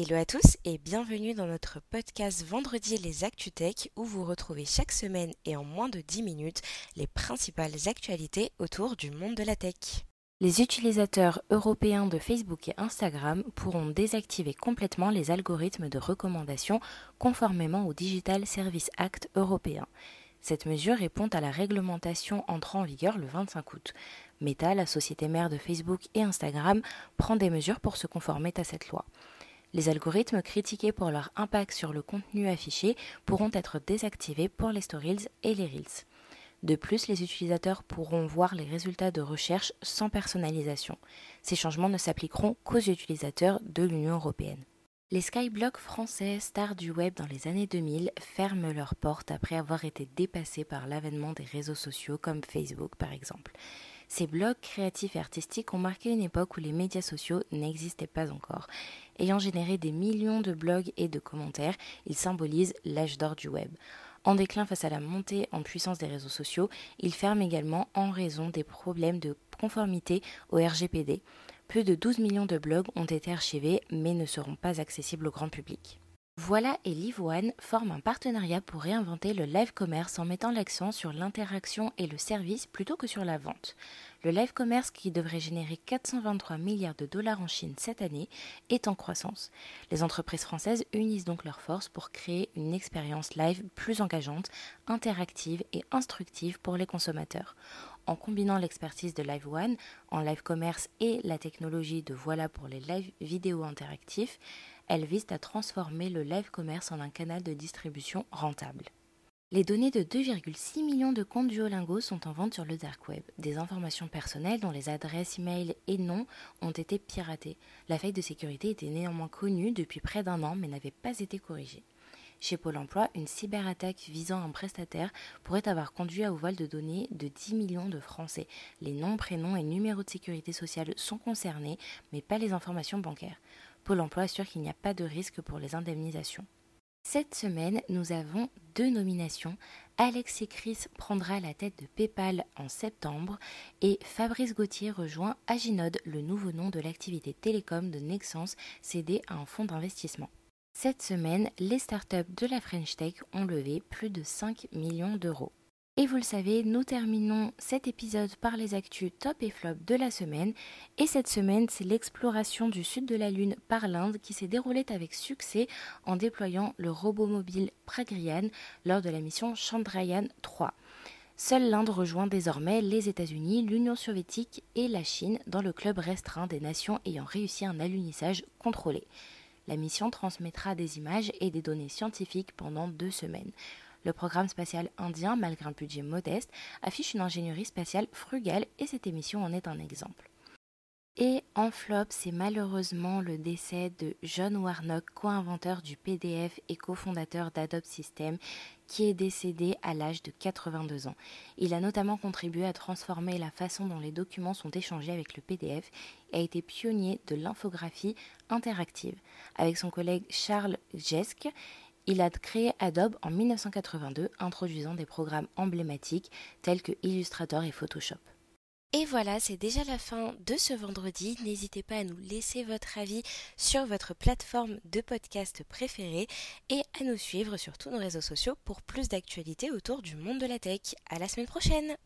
Hello à tous et bienvenue dans notre podcast Vendredi les ActuTech où vous retrouvez chaque semaine et en moins de 10 minutes les principales actualités autour du monde de la tech. Les utilisateurs européens de Facebook et Instagram pourront désactiver complètement les algorithmes de recommandation conformément au Digital Service Act européen. Cette mesure répond à la réglementation entrant en vigueur le 25 août. Meta, la société mère de Facebook et Instagram, prend des mesures pour se conformer à cette loi. Les algorithmes critiqués pour leur impact sur le contenu affiché pourront être désactivés pour les stories et les reels. De plus, les utilisateurs pourront voir les résultats de recherche sans personnalisation. Ces changements ne s'appliqueront qu'aux utilisateurs de l'Union européenne. Les skyblocks français stars du web dans les années 2000 ferment leurs portes après avoir été dépassés par l'avènement des réseaux sociaux comme Facebook par exemple. Ces blogs créatifs et artistiques ont marqué une époque où les médias sociaux n'existaient pas encore. Ayant généré des millions de blogs et de commentaires, ils symbolisent l'âge d'or du web. En déclin face à la montée en puissance des réseaux sociaux, ils ferment également en raison des problèmes de conformité au RGPD. Plus de 12 millions de blogs ont été archivés mais ne seront pas accessibles au grand public. Voilà et LiveOne forment un partenariat pour réinventer le live commerce en mettant l'accent sur l'interaction et le service plutôt que sur la vente. Le live commerce qui devrait générer 423 milliards de dollars en Chine cette année est en croissance. Les entreprises françaises unissent donc leurs forces pour créer une expérience live plus engageante, interactive et instructive pour les consommateurs. En combinant l'expertise de LiveOne en live commerce et la technologie de Voilà pour les live vidéo interactifs, elle vise à transformer le live commerce en un canal de distribution rentable. Les données de 2,6 millions de comptes Duolingo sont en vente sur le dark web. Des informations personnelles dont les adresses e-mail et noms ont été piratées. La faille de sécurité était néanmoins connue depuis près d'un an mais n'avait pas été corrigée. Chez Pôle emploi, une cyberattaque visant un prestataire pourrait avoir conduit au vol de données de 10 millions de Français. Les noms, prénoms et numéros de sécurité sociale sont concernés, mais pas les informations bancaires. Pôle emploi assure qu'il n'y a pas de risque pour les indemnisations. Cette semaine, nous avons deux nominations. Alexis Chris prendra la tête de PayPal en septembre et Fabrice Gauthier rejoint Aginode, le nouveau nom de l'activité télécom de Nexence cédé à un fonds d'investissement. Cette semaine, les startups de la French Tech ont levé plus de 5 millions d'euros. Et vous le savez, nous terminons cet épisode par les actus top et flop de la semaine. Et cette semaine, c'est l'exploration du sud de la Lune par l'Inde qui s'est déroulée avec succès en déployant le robot mobile Pragyan lors de la mission Chandrayaan 3. Seule l'Inde rejoint désormais les États-Unis, l'Union soviétique et la Chine dans le club restreint des nations ayant réussi un alunissage contrôlé. La mission transmettra des images et des données scientifiques pendant deux semaines. Le programme spatial indien, malgré un budget modeste, affiche une ingénierie spatiale frugale et cette émission en est un exemple. Et en flop, c'est malheureusement le décès de John Warnock, co-inventeur du PDF et cofondateur d'Adobe System, qui est décédé à l'âge de 82 ans. Il a notamment contribué à transformer la façon dont les documents sont échangés avec le PDF et a été pionnier de l'infographie interactive. Avec son collègue Charles Jesk, il a créé Adobe en 1982, introduisant des programmes emblématiques tels que Illustrator et Photoshop. Et voilà, c'est déjà la fin de ce vendredi. N'hésitez pas à nous laisser votre avis sur votre plateforme de podcast préférée et à nous suivre sur tous nos réseaux sociaux pour plus d'actualités autour du monde de la tech. À la semaine prochaine!